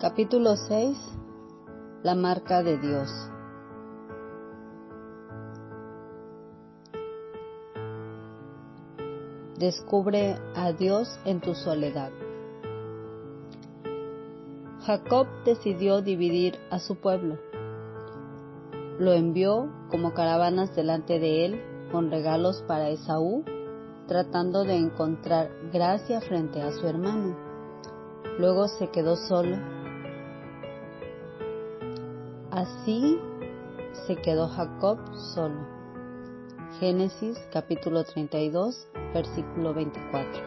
Capítulo 6 La marca de Dios Descubre a Dios en tu soledad. Jacob decidió dividir a su pueblo. Lo envió como caravanas delante de él con regalos para Esaú, tratando de encontrar gracia frente a su hermano. Luego se quedó solo Así se quedó Jacob solo. Génesis capítulo 32, versículo 24.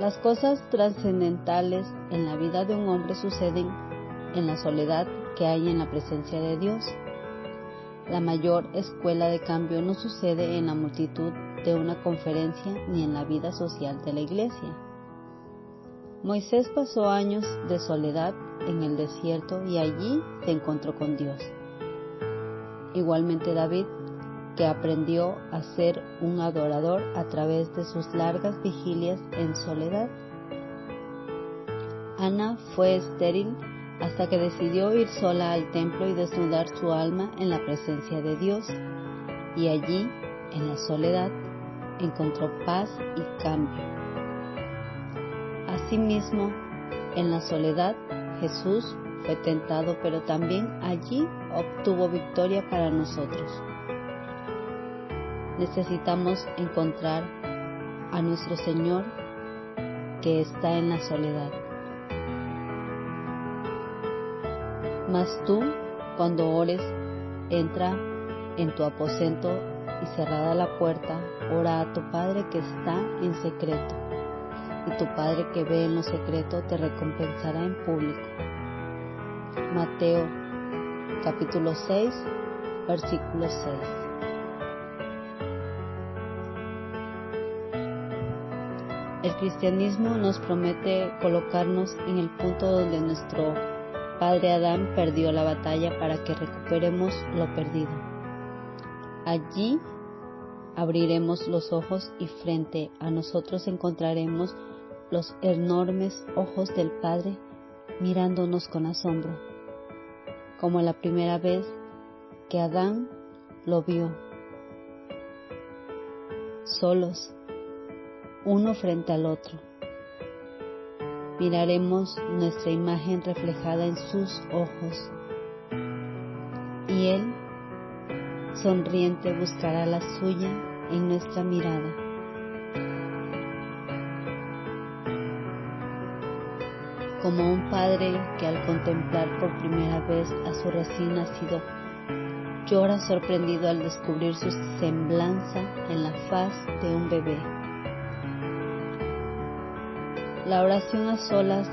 Las cosas trascendentales en la vida de un hombre suceden en la soledad que hay en la presencia de Dios. La mayor escuela de cambio no sucede en la multitud de una conferencia ni en la vida social de la iglesia. Moisés pasó años de soledad en el desierto y allí se encontró con Dios. Igualmente David, que aprendió a ser un adorador a través de sus largas vigilias en soledad. Ana fue estéril hasta que decidió ir sola al templo y desnudar su alma en la presencia de Dios. Y allí, en la soledad, encontró paz y cambio. Asimismo, en la soledad Jesús fue tentado, pero también allí obtuvo victoria para nosotros. Necesitamos encontrar a nuestro Señor que está en la soledad. Mas tú, cuando ores, entra en tu aposento y cerrada la puerta, ora a tu Padre que está en secreto tu Padre que ve en lo secreto te recompensará en público. Mateo capítulo 6, versículo 6. El cristianismo nos promete colocarnos en el punto donde nuestro padre Adán perdió la batalla para que recuperemos lo perdido. Allí abriremos los ojos y frente a nosotros encontraremos los enormes ojos del Padre mirándonos con asombro, como la primera vez que Adán lo vio, solos, uno frente al otro. Miraremos nuestra imagen reflejada en sus ojos y Él, sonriente, buscará la suya en nuestra mirada. Como un padre que al contemplar por primera vez a su recién nacido llora sorprendido al descubrir su semblanza en la faz de un bebé. La oración a solas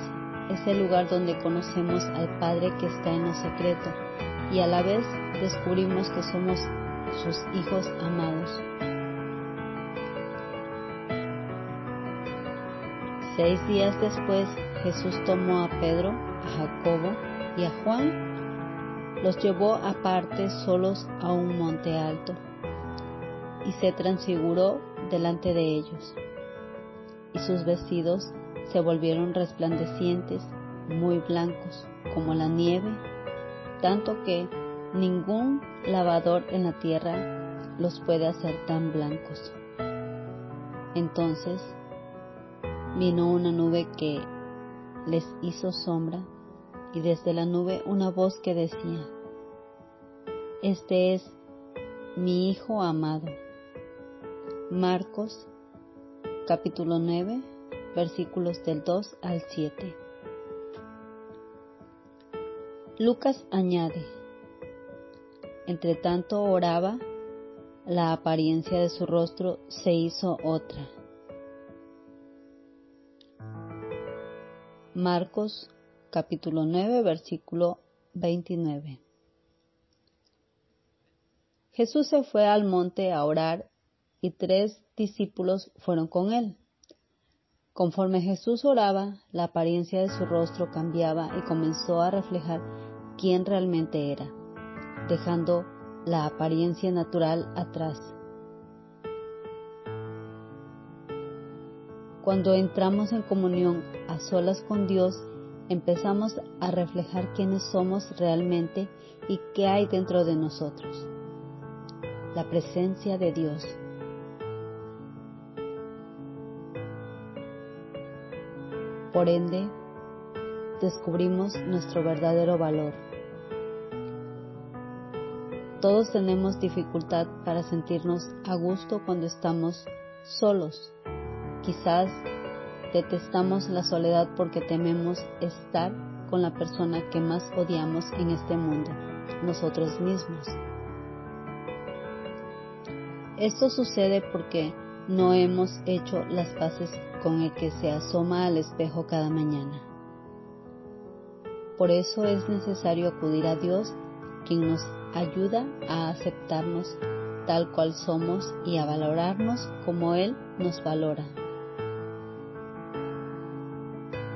es el lugar donde conocemos al Padre que está en lo secreto y a la vez descubrimos que somos sus hijos amados. Seis días después Jesús tomó a Pedro, a Jacobo y a Juan, los llevó aparte solos a un monte alto y se transfiguró delante de ellos. Y sus vestidos se volvieron resplandecientes, muy blancos, como la nieve, tanto que ningún lavador en la tierra los puede hacer tan blancos. Entonces vino una nube que les hizo sombra y desde la nube una voz que decía, Este es mi Hijo amado. Marcos capítulo 9 versículos del 2 al 7. Lucas añade, entre tanto oraba, la apariencia de su rostro se hizo otra Marcos capítulo 9 versículo 29. Jesús se fue al monte a orar y tres discípulos fueron con él. Conforme Jesús oraba, la apariencia de su rostro cambiaba y comenzó a reflejar quién realmente era, dejando la apariencia natural atrás. Cuando entramos en comunión a solas con Dios empezamos a reflejar quiénes somos realmente y qué hay dentro de nosotros. La presencia de Dios. Por ende, descubrimos nuestro verdadero valor. Todos tenemos dificultad para sentirnos a gusto cuando estamos solos. Quizás detestamos la soledad porque tememos estar con la persona que más odiamos en este mundo, nosotros mismos. Esto sucede porque no hemos hecho las paces con el que se asoma al espejo cada mañana. Por eso es necesario acudir a Dios, quien nos ayuda a aceptarnos tal cual somos y a valorarnos como Él nos valora.